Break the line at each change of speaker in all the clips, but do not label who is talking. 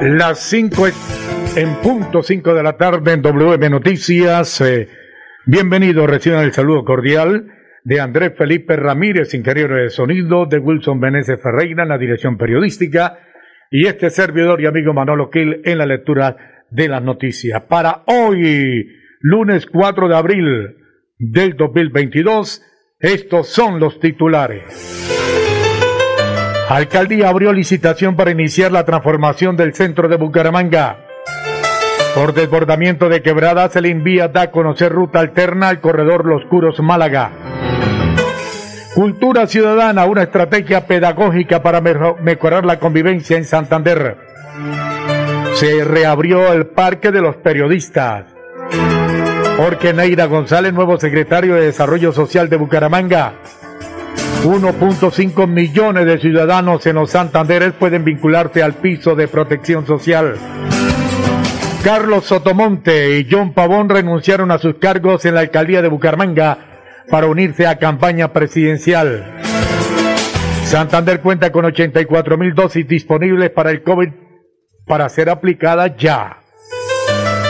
Las 5 en punto 5 de la tarde en WM Noticias. Eh, bienvenido, reciban el saludo cordial de Andrés Felipe Ramírez, ingeniero de sonido, de Wilson Meneses Ferreira en la dirección periodística y este servidor y amigo Manolo Kill en la lectura de las noticias. Para hoy, lunes 4 de abril del 2022, estos son los titulares. Alcaldía abrió licitación para iniciar la transformación del centro de Bucaramanga. Por desbordamiento de quebrada se le envía da a conocer ruta alterna al corredor Los Curos Málaga. Cultura Ciudadana, una estrategia pedagógica para mejorar la convivencia en Santander. Se reabrió el Parque de los Periodistas. Jorge Neira González, nuevo secretario de Desarrollo Social de Bucaramanga. 1.5 millones de ciudadanos en los Santanderes pueden vincularse al piso de protección social. Carlos Sotomonte y John Pavón renunciaron a sus cargos en la alcaldía de Bucaramanga para unirse a campaña presidencial. Santander cuenta con 84 mil dosis disponibles para el COVID para ser aplicadas ya.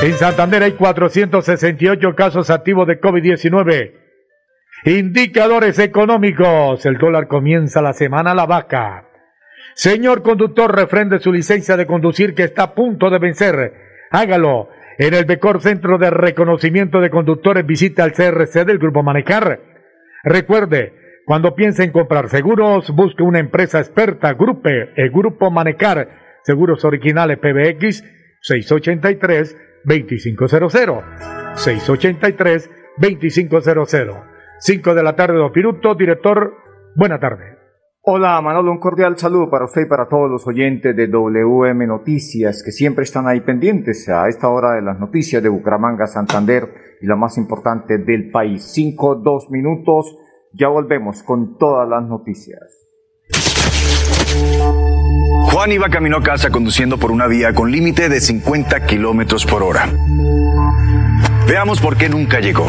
En Santander hay 468 casos activos de COVID-19. Indicadores económicos. El dólar comienza la semana a la vaca. Señor conductor, refrende su licencia de conducir que está a punto de vencer hágalo. En el Becor Centro de Reconocimiento de Conductores visita al CRC del Grupo Manecar. Recuerde, cuando piense en comprar seguros, busque una empresa experta, Grupe, el Grupo Manecar, Seguros Originales PBX 683-2500. 683-2500. 5 de la tarde, dos minutos. Director, buena tarde.
Hola Manolo, un cordial saludo para usted y para todos los oyentes de WM Noticias que siempre están ahí pendientes a esta hora de las noticias de Bucaramanga, Santander y la más importante del país. Cinco, dos minutos, ya volvemos con todas las noticias.
Juan iba camino a casa conduciendo por una vía con límite de 50 kilómetros por hora. Veamos por qué nunca llegó.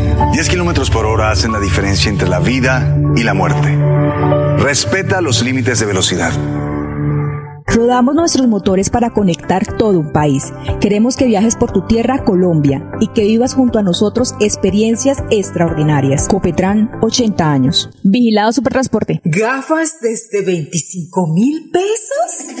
10 kilómetros por hora hacen la diferencia entre la vida y la muerte. Respeta los límites de velocidad.
Rodamos nuestros motores para conectar todo un país. Queremos que viajes por tu tierra, Colombia, y que vivas junto a nosotros experiencias extraordinarias. Copetran, 80 años. Vigilado Supertransporte.
¿Gafas desde 25 mil pesos?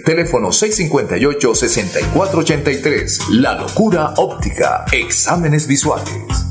Teléfono 658-6483. La locura óptica. Exámenes visuales.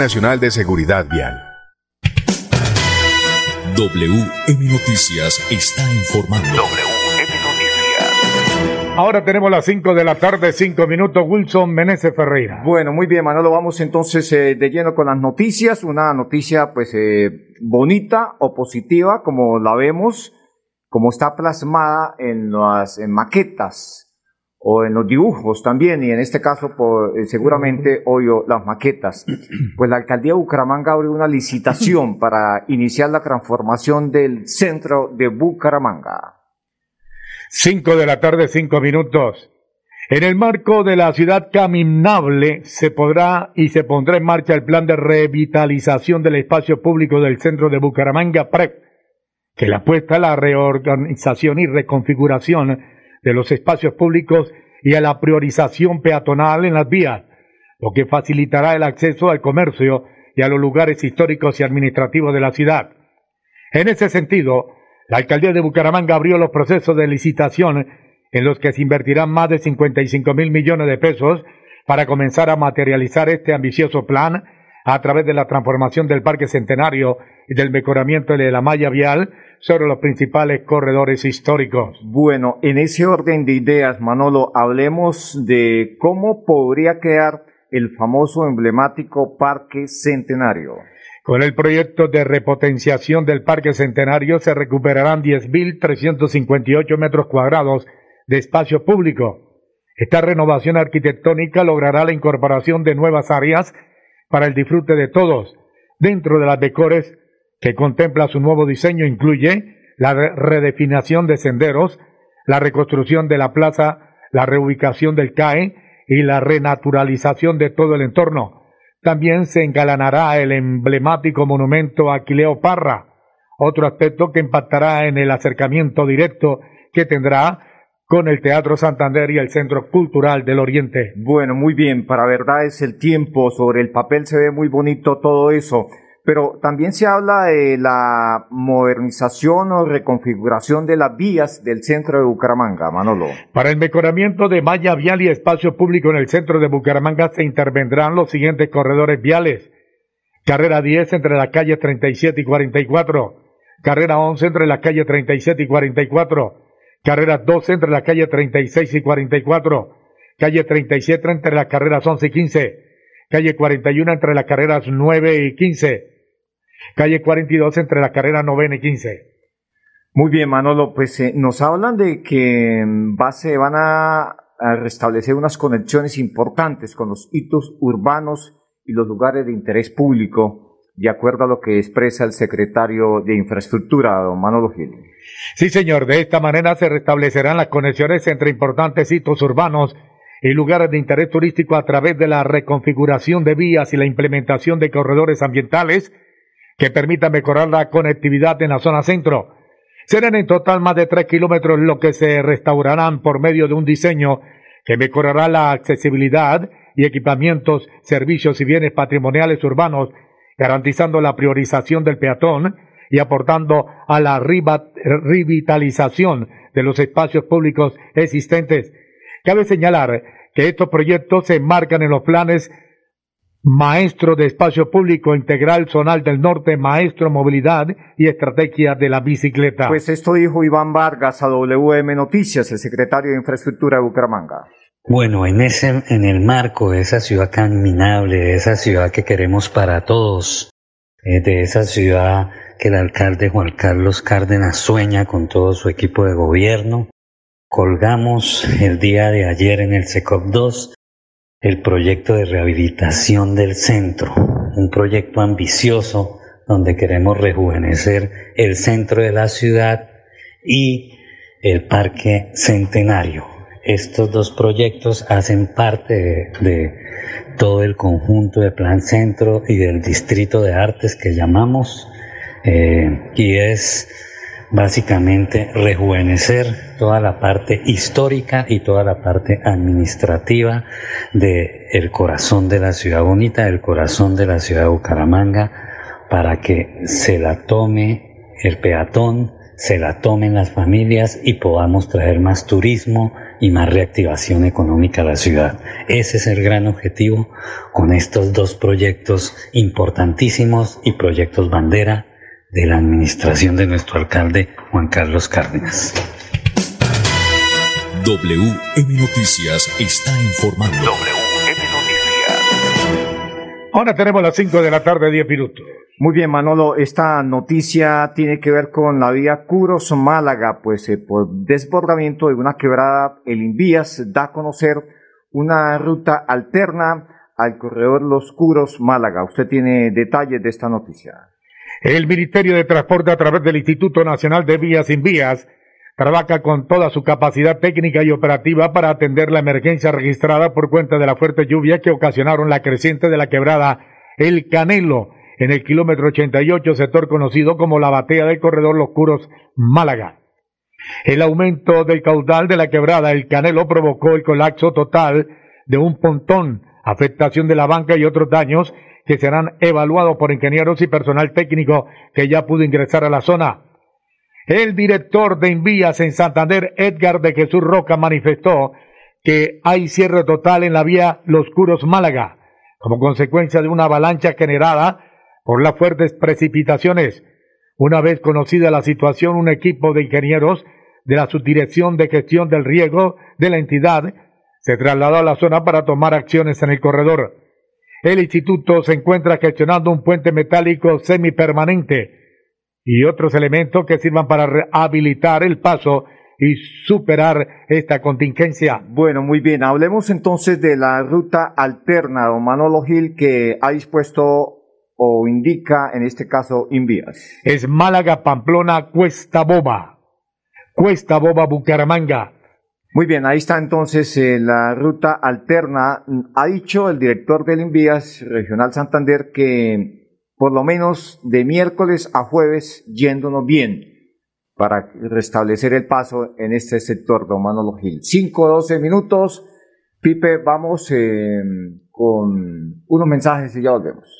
Nacional de Seguridad Vial.
WM Noticias está informando.
WM Noticias.
Ahora tenemos las 5 de la tarde, 5 minutos. Wilson Meneses Ferreira.
Bueno, muy bien, Manolo. Vamos entonces eh, de lleno con las noticias. Una noticia, pues, eh, bonita o positiva, como la vemos, como está plasmada en las en maquetas o en los dibujos también, y en este caso, por, eh, seguramente, hoy las maquetas. Pues la alcaldía de Bucaramanga abrió una licitación para iniciar la transformación del centro de Bucaramanga.
5 de la tarde, 5 minutos. En el marco de la ciudad caminable se podrá y se pondrá en marcha el plan de revitalización del espacio público del centro de Bucaramanga PREP, que le apuesta a la reorganización y reconfiguración de los espacios públicos y a la priorización peatonal en las vías, lo que facilitará el acceso al comercio y a los lugares históricos y administrativos de la ciudad. En ese sentido, la alcaldía de Bucaramanga abrió los procesos de licitación en los que se invertirán más de 55 mil millones de pesos para comenzar a materializar este ambicioso plan a través de la transformación del Parque Centenario y del mejoramiento de la malla vial sobre los principales corredores históricos.
Bueno, en ese orden de ideas, Manolo, hablemos de cómo podría quedar el famoso emblemático Parque Centenario.
Con el proyecto de repotenciación del Parque Centenario se recuperarán 10.358 metros cuadrados de espacio público. Esta renovación arquitectónica logrará la incorporación de nuevas áreas para el disfrute de todos. Dentro de las decores que contempla su nuevo diseño incluye la redefinición de senderos, la reconstrucción de la plaza, la reubicación del CAE y la renaturalización de todo el entorno también se engalanará el emblemático monumento Aquileo Parra, otro aspecto que impactará en el acercamiento directo que tendrá con el Teatro Santander y el Centro Cultural del Oriente.
Bueno, muy bien, para verdad es el tiempo, sobre el papel se ve muy bonito todo eso. Pero también se habla de la modernización o reconfiguración de las vías del centro de Bucaramanga, Manolo.
Para el mejoramiento de malla vial y espacio público en el centro de Bucaramanga se intervendrán los siguientes corredores viales. Carrera 10 entre la calle 37 y 44. Carrera 11 entre la calle 37 y 44. Carrera 12 entre la calle 36 y 44. Calle 37 entre las carreras 11 y 15 calle 41 entre las carreras 9 y 15, calle 42 entre las carreras 9 y 15.
Muy bien, Manolo, pues eh, nos hablan de que base van a, restablecer unas conexiones importantes con los hitos urbanos y los lugares de interés público, de acuerdo a lo que expresa el secretario de Infraestructura, don Manolo Gil.
Sí, señor, de esta manera se restablecerán las conexiones entre importantes hitos urbanos y lugares de interés turístico a través de la reconfiguración de vías y la implementación de corredores ambientales que permitan mejorar la conectividad en la zona centro. Serán en total más de tres kilómetros lo que se restaurarán por medio de un diseño que mejorará la accesibilidad y equipamientos, servicios y bienes patrimoniales urbanos, garantizando la priorización del peatón y aportando a la revitalización de los espacios públicos existentes Cabe señalar que estos proyectos se enmarcan en los planes Maestro de Espacio Público Integral Zonal del Norte, Maestro Movilidad y Estrategia de la Bicicleta.
Pues esto dijo Iván Vargas a WM Noticias, el secretario de Infraestructura de Bucaramanga.
Bueno, en ese, en el marco de esa ciudad caminable, de esa ciudad que queremos para todos, eh, de esa ciudad que el alcalde Juan Carlos Cárdenas sueña con todo su equipo de gobierno, colgamos el día de ayer en el SECOP 2 el proyecto de rehabilitación del centro, un proyecto ambicioso donde queremos rejuvenecer el centro de la ciudad y el parque centenario. Estos dos proyectos hacen parte de, todo el conjunto de Plan Centro y del Distrito de Artes que llamamos, eh, y es básicamente rejuvenecer toda la parte histórica y toda la parte administrativa del el corazón de la ciudad bonita, el corazón de la ciudad de Bucaramanga, para que se la tome el peatón, se la tomen las familias y podamos traer más turismo y más reactivación económica a la ciudad. Ese es el gran objetivo con estos dos proyectos importantísimos y proyectos bandera de la administración de nuestro alcalde Juan Carlos Cárdenas.
WM Noticias está informando.
WM Noticias.
Ahora tenemos las 5 de la tarde, 10 minutos.
Muy bien, Manolo, esta noticia tiene que ver con la vía Curos-Málaga, pues eh, por desbordamiento de una quebrada, el Invías da a conocer una ruta alterna al corredor Los Curos-Málaga. Usted tiene detalles de esta noticia.
El Ministerio de Transporte a través del Instituto Nacional de Vías Sin Vías trabaja con toda su capacidad técnica y operativa para atender la emergencia registrada por cuenta de la fuerte lluvia que ocasionaron la creciente de la quebrada El Canelo en el kilómetro 88, sector conocido como la batea del corredor Los Curos Málaga. El aumento del caudal de la quebrada El Canelo provocó el colapso total de un pontón, afectación de la banca y otros daños que serán evaluados por ingenieros y personal técnico que ya pudo ingresar a la zona. El director de Envías en Santander, Edgar de Jesús Roca, manifestó que hay cierre total en la vía Los Curos Málaga, como consecuencia de una avalancha generada por las fuertes precipitaciones. Una vez conocida la situación, un equipo de ingenieros de la Subdirección de Gestión del Riego de la entidad se trasladó a la zona para tomar acciones en el corredor. El instituto se encuentra gestionando un puente metálico semipermanente y otros elementos que sirvan para rehabilitar el paso y superar esta contingencia.
Bueno, muy bien. Hablemos entonces de la ruta alterna, don Manolo Gil, que ha dispuesto o indica, en este caso, Invías.
Es Málaga, Pamplona, Cuesta Boba. Cuesta Boba, Bucaramanga.
Muy bien, ahí está entonces eh, la ruta alterna. Ha dicho el director del Invías Regional Santander que por lo menos de miércoles a jueves yéndonos bien para restablecer el paso en este sector, don Manolo Gil. 5, 12 minutos. Pipe, vamos eh, con unos mensajes y ya volvemos.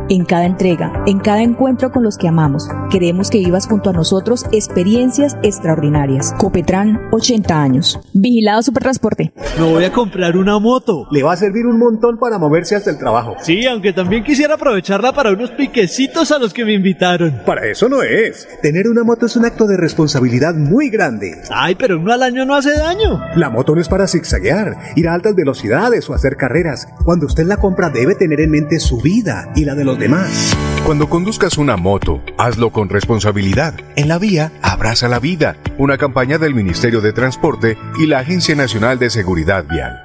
en cada entrega, en cada encuentro con los que amamos. Queremos que vivas junto a nosotros experiencias extraordinarias. Copetran, 80 años. Vigilado Supertransporte.
Me voy a comprar una moto.
Le va a servir un montón para moverse hasta el trabajo.
Sí, aunque también quisiera aprovecharla para unos piquecitos a los que me invitaron.
Para eso no es. Tener una moto es un acto de responsabilidad muy grande.
Ay, pero uno al año no hace daño.
La moto no es para zigzaguear, ir a altas velocidades o hacer carreras. Cuando usted la compra debe tener en mente su vida y la de los demás.
Cuando conduzcas una moto, hazlo con responsabilidad. En la vía, abraza la vida. Una campaña del Ministerio de Transporte y la Agencia Nacional de Seguridad Vial.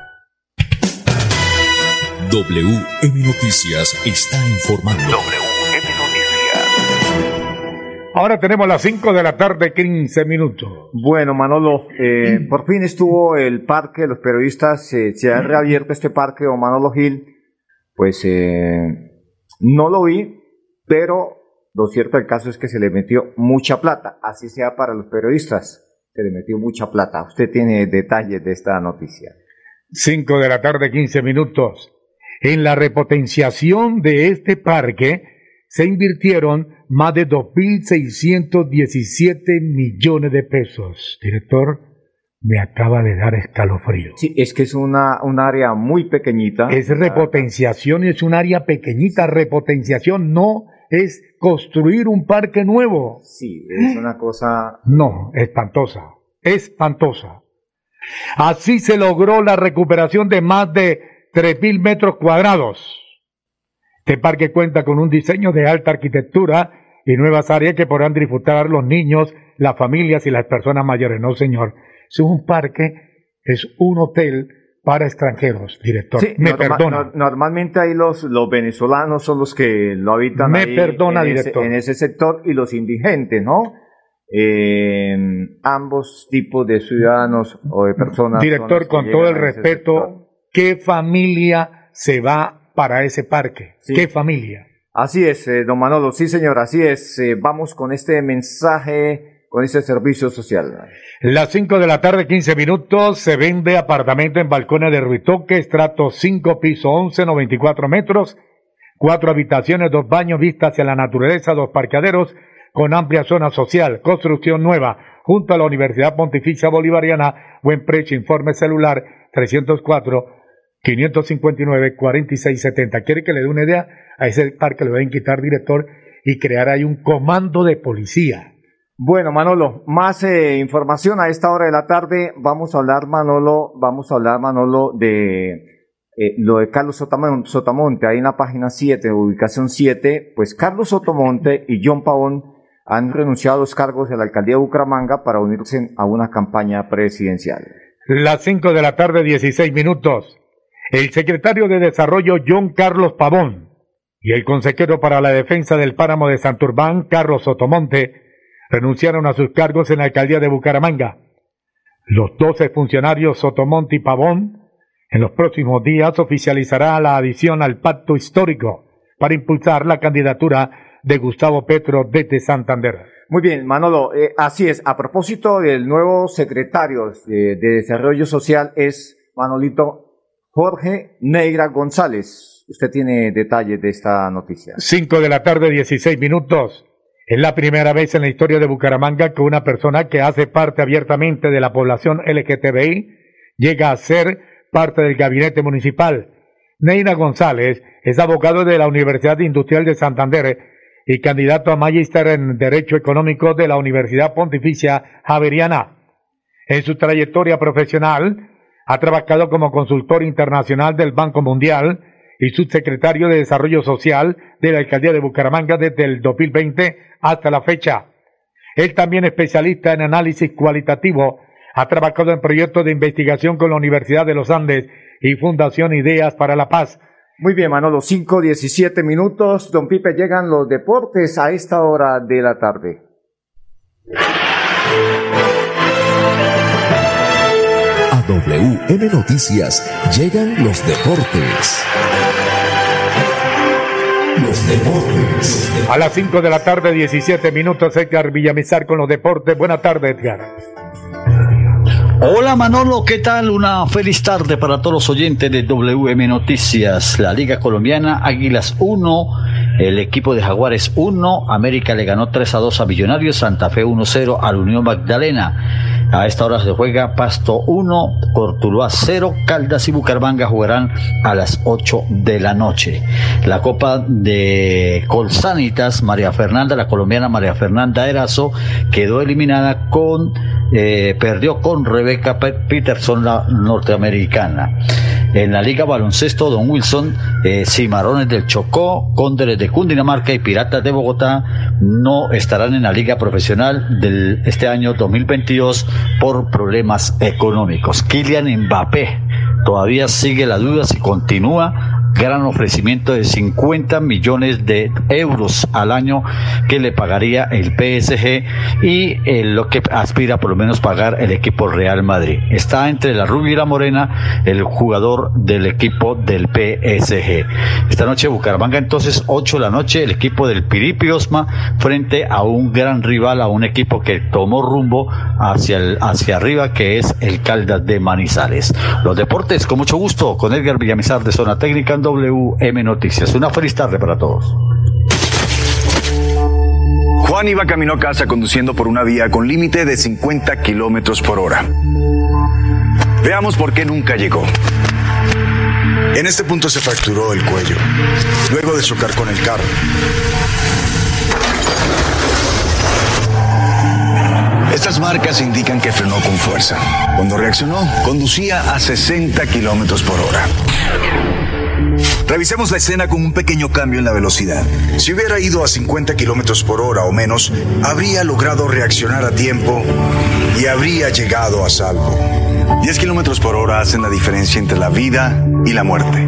WM Noticias está informando.
WM Noticias.
Ahora tenemos las 5 de la tarde, 15 minutos.
Bueno, Manolo, eh, por fin estuvo el parque, los periodistas, eh, se ha reabierto este parque, don Manolo Gil, pues eh, no lo vi, pero lo cierto del caso es que se le metió mucha plata, así sea para los periodistas, se le metió mucha plata. Usted tiene detalles de esta noticia.
5 de la tarde, 15 minutos. En la repotenciación de este parque se invirtieron más de 2.617 millones de pesos. Director, me acaba de dar escalofrío.
Sí, es que es una, un área muy pequeñita.
Es repotenciación y es un área pequeñita. Repotenciación no es construir un parque nuevo.
Sí, es una cosa...
No, espantosa. Espantosa. Así se logró la recuperación de más de 3.000 metros cuadrados. Este parque cuenta con un diseño de alta arquitectura y nuevas áreas que podrán disfrutar los niños, las familias y las personas mayores. No, señor. Es un parque, es un hotel para extranjeros, director.
Sí,
Me
norma-
perdona.
no- normalmente ahí los, los venezolanos son los que lo habitan
Me
ahí
perdona,
en, ese,
director.
en ese sector y los indigentes, ¿no? eh, ambos tipos de ciudadanos o de personas. son
Director, con todo el
ese
respeto, ¿qué familia se va para ese parque?
Sí.
¿Qué familia?
Así es, eh, don Manolo, sí señor, así es. Eh, vamos con este mensaje, con este servicio social.
Las 5 de la tarde, 15 minutos, se vende apartamento en balcones de Ruitoque, estrato 5, piso 11, 94 metros, cuatro habitaciones, dos baños, vista hacia la naturaleza, dos parqueaderos, con amplia zona social, construcción nueva, junto a la Universidad Pontificia Bolivariana, buen precio, informe celular 304 559 4670. ¿Quiere que le dé una idea? A ese parque voy a quitar director y crear ahí un comando de policía.
Bueno, Manolo, más eh, información a esta hora de la tarde. Vamos a hablar, Manolo, vamos a hablar, Manolo, de eh, lo de Carlos Sotamon- Sotamonte, ahí en la página 7, ubicación 7. Pues Carlos Sotomonte y John Pavón han renunciado a los cargos de la alcaldía de Bucaramanga para unirse a una campaña presidencial.
Las 5 de la tarde, 16 minutos. El secretario de Desarrollo, John Carlos Pavón, y el consejero para la defensa del páramo de Santurbán, Carlos Sotomonte, renunciaron a sus cargos en la alcaldía de Bucaramanga. Los 12 funcionarios Sotomonte y Pavón, en los próximos días oficializará la adición al pacto histórico para impulsar la candidatura de Gustavo Petro desde Santander.
Muy bien, Manolo, eh, así es. A propósito del nuevo secretario de, de Desarrollo Social es Manolito Jorge Negra González. Usted tiene detalles de esta noticia.
5 de la tarde, 16 minutos. Es la primera vez en la historia de Bucaramanga que una persona que hace parte abiertamente de la población LGTBI llega a ser parte del gabinete municipal. Neina González es abogado de la Universidad Industrial de Santander y candidato a magíster en Derecho Económico de la Universidad Pontificia Javeriana. En su trayectoria profesional, ha trabajado como consultor internacional del Banco Mundial y subsecretario de Desarrollo Social de la Alcaldía de Bucaramanga desde el 2020 hasta la fecha. Él también especialista en análisis cualitativo, ha trabajado en proyectos de investigación con la Universidad de los Andes y Fundación Ideas para la Paz.
Muy bien, Manolo, 5, 17 minutos. Don Pipe, llegan los deportes a esta hora de la tarde.
WM Noticias llegan los deportes. Los deportes.
A las 5 de la tarde, 17 minutos, Edgar Villamizar con los deportes. Buena tarde, Edgar.
Hola Manolo, ¿qué tal? Una feliz tarde para todos los oyentes de WM Noticias. La Liga Colombiana, Águilas 1, el equipo de Jaguares 1, América le ganó 3 a 2 a Millonarios, Santa Fe 1-0 al Unión Magdalena. A esta hora se juega Pasto 1, Cortuluá 0, Caldas y Bucaramanga jugarán a las 8 de la noche. La Copa de Colsanitas, María Fernanda, la colombiana María Fernanda Erazo, quedó eliminada con, eh, perdió con Rebeca Pe- Peterson, la norteamericana. En la Liga Baloncesto, Don Wilson, eh, Cimarrones del Chocó, Cóndores de Cundinamarca y Piratas de Bogotá no estarán en la Liga Profesional del este año 2022 por problemas económicos. Kylian Mbappé todavía sigue la duda si continúa gran ofrecimiento de 50 millones de euros al año que le pagaría el PSG y eh, lo que aspira por lo menos pagar el equipo Real Madrid. Está entre la rubia y la morena el jugador del equipo del PSG. Esta noche Bucaramanga entonces 8 de la noche el equipo del Piripi Osma frente a un gran rival, a un equipo que tomó rumbo hacia, el, hacia arriba que es el Caldas de Manizales. Los deportes con mucho gusto con Edgar Villamizar de Zona Técnica WM Noticias. Una feliz tarde para todos.
Juan iba camino a casa conduciendo por una vía con límite de 50 kilómetros por hora. Veamos por qué nunca llegó. En este punto se fracturó el cuello, luego de chocar con el carro. Estas marcas indican que frenó con fuerza. Cuando reaccionó, conducía a 60 kilómetros por hora. Revisemos la escena con un pequeño cambio en la velocidad. Si hubiera ido a 50 kilómetros por hora o menos, habría logrado reaccionar a tiempo y habría llegado a salvo. 10 kilómetros por hora hacen la diferencia entre la vida y la muerte.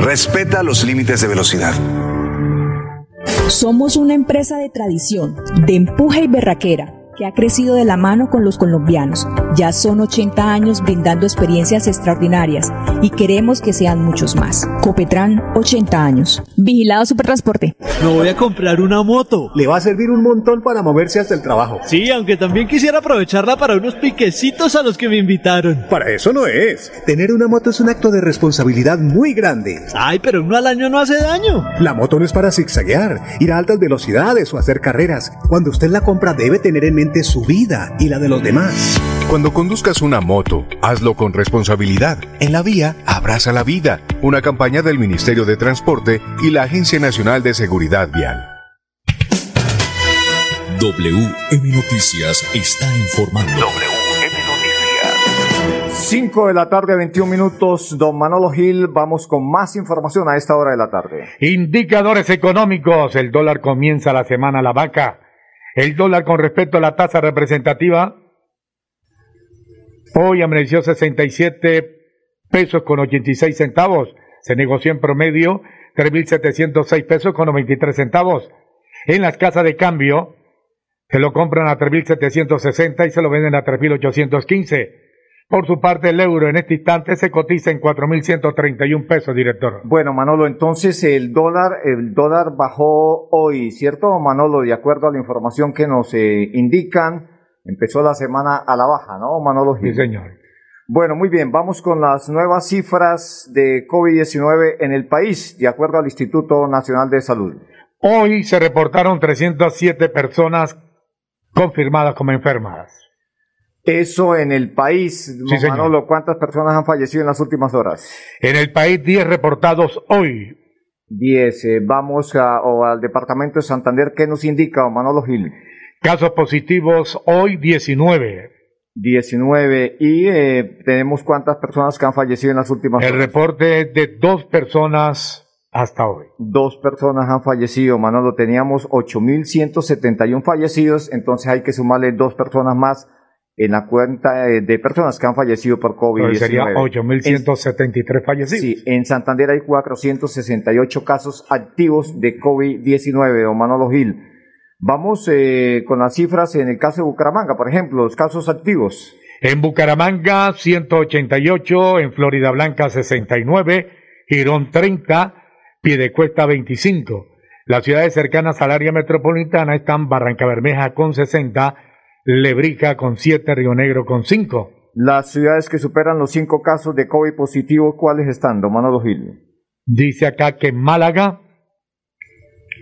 Respeta los límites de velocidad.
Somos una empresa de tradición, de empuje y berraquera, que ha crecido de la mano con los colombianos. Ya son 80 años brindando experiencias extraordinarias y queremos que sean muchos más. Copetran, 80 años. Vigilado Supertransporte.
Me voy a comprar una moto.
Le va a servir un montón para moverse hasta el trabajo.
Sí, aunque también quisiera aprovecharla para unos piquecitos a los que me invitaron.
Para eso no es. Tener una moto es un acto de responsabilidad muy grande.
Ay, pero uno al año no hace daño.
La moto no es para zigzaguear, ir a altas velocidades o hacer carreras. Cuando usted la compra debe tener en mente su vida y la de los demás.
Cuando conduzcas una moto, hazlo con responsabilidad. En la vía, abraza la vida. Una campaña del Ministerio de Transporte y la Agencia Nacional de Seguridad Vial.
WM Noticias está informando.
WM Noticias.
5 de la tarde, 21 minutos. Don Manolo Gil, vamos con más información a esta hora de la tarde.
Indicadores económicos. El dólar comienza la semana a la vaca. El dólar con respecto a la tasa representativa. Hoy amaneció 67 pesos con 86 centavos. Se negoció en promedio 3.706 pesos con 93 centavos. En las casas de cambio se lo compran a 3.760 y se lo venden a 3.815. Por su parte, el euro en este instante se cotiza en 4.131 pesos, director.
Bueno, Manolo, entonces el dólar, el dólar bajó hoy, ¿cierto, Manolo? De acuerdo a la información que nos eh, indican, empezó la semana a la baja, ¿no, Manolo Gil?
Sí, señor.
Bueno, muy bien, vamos con las nuevas cifras de COVID-19 en el país, de acuerdo al Instituto Nacional de Salud.
Hoy se reportaron 307 personas confirmadas como enfermas.
Eso en el país,
Sí.
Manolo, ¿cuántas personas han fallecido en las últimas horas?
En el país, 10 reportados hoy.
10. eh, vamos a- o al departamento de Santander, ¿qué nos indica Manolo Gil?
Casos positivos hoy, 19.
19. ¿Y eh, tenemos cuántas personas que han fallecido en las últimas
El
horas?
reporte es de dos personas hasta hoy.
Dos personas han fallecido, Manolo. Teníamos 8.171 fallecidos, entonces hay que sumarle dos personas más en la cuenta eh, de personas que han fallecido por COVID-19.
Entonces sería 8.173 fallecidos.
Sí, en Santander hay 468 casos activos de COVID-19, don Manolo Gil. Vamos eh, con las cifras en el caso de Bucaramanga, por ejemplo, los casos activos.
En Bucaramanga, 188, en Florida Blanca, 69, Girón, 30, Piedecuesta, 25. Las ciudades cercanas al área metropolitana están Barranca Bermeja con 60, Lebrija con 7, Río Negro con 5.
Las ciudades que superan los cinco casos de COVID positivo, ¿cuáles están, don Manolo Gil?
Dice acá que en Málaga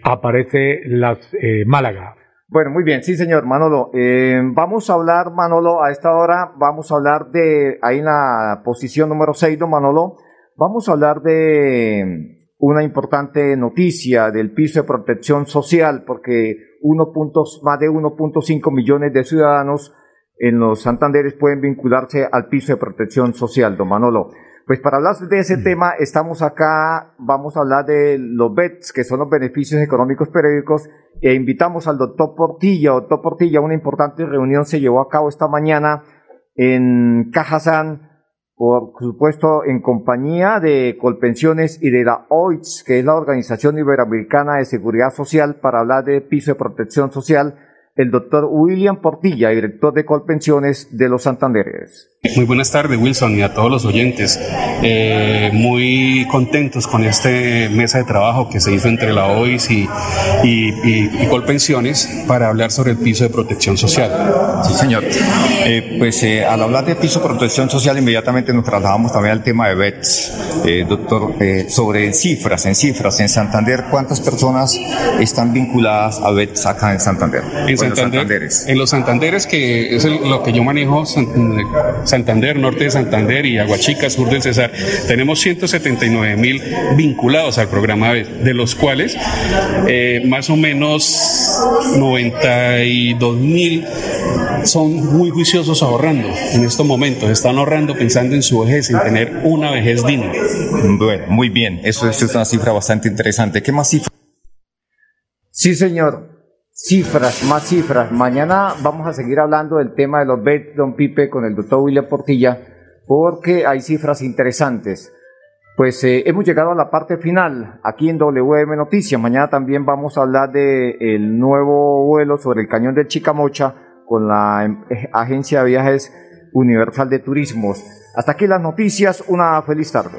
aparece las eh, Málaga.
Bueno, muy bien, sí, señor Manolo. Eh, vamos a hablar, Manolo, a esta hora, vamos a hablar de, ahí en la posición número 6, don Manolo, vamos a hablar de una importante noticia del piso de protección social, porque uno puntos, más de 1.5 millones de ciudadanos en los Santanderes pueden vincularse al piso de protección social, don Manolo. Pues para hablar de ese tema, estamos acá, vamos a hablar de los BETS, que son los beneficios económicos periódicos, e invitamos al doctor Portilla. Doctor Portilla, una importante reunión se llevó a cabo esta mañana en Cajazán, por supuesto en compañía de Colpensiones y de la OITS, que es la Organización Iberoamericana de Seguridad Social, para hablar de piso de protección social, el doctor William Portilla, director de Colpensiones de los Santanderes.
Muy buenas tardes, Wilson, y a todos los oyentes. Eh, muy contentos con este mesa de trabajo que se hizo entre la OIS y, y, y- y Colpensiones para hablar sobre el piso de protección social.
Sí, señor. Eh, pues eh, al hablar de piso de protección social, inmediatamente nos trasladamos también al tema de BETS. Eh, doctor, eh, sobre cifras, en cifras, en Santander, ¿cuántas personas están vinculadas a BETS acá en Santander?
En
O los
Santander,
Santanderes.
en los Santanderes, que es el- lo que yo manejo, San- Santander, norte de Santander y Aguachica, sur del Cesar, tenemos 179 mil vinculados al programa B, de los cuales eh, más o menos 92 mil son muy juiciosos ahorrando en estos momentos, están ahorrando pensando en su vejez, en tener una vejez digna.
Bueno, muy bien, eso, eso es una cifra bastante interesante. ¿Qué más cifras?
Sí, señor. Cifras, más cifras. Mañana vamos a seguir hablando del tema de los BET, don Pipe, con el doctor William Portilla, porque hay cifras interesantes. Pues eh, hemos llegado a la parte final aquí en WM Noticias. Mañana también vamos a hablar del nuevo vuelo sobre el cañón de Chicamocha con la em- eh, agencia de viajes Universal de Turismos. Hasta aquí las noticias, una feliz tarde.